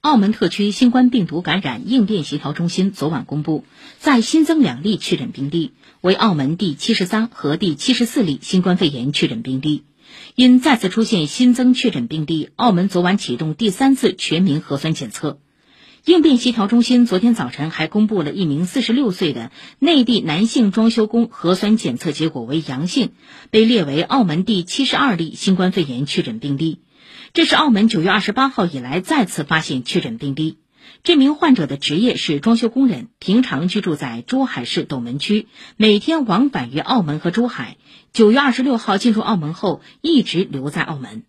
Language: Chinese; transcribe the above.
澳门特区新冠病毒感染应变协调中心昨晚公布，再新增两例确诊病例，为澳门第七十三和第七十四例新冠肺炎确诊病例。因再次出现新增确诊病例，澳门昨晚启动第三次全民核酸检测。应变协调中心昨天早晨还公布了一名四十六岁的内地男性装修工核酸检测结果为阳性，被列为澳门第七十二例新冠肺炎确诊病例。这是澳门九月二十八号以来再次发现确诊病例。这名患者的职业是装修工人，平常居住在珠海市斗门区，每天往返于澳门和珠海。九月二十六号进入澳门后，一直留在澳门。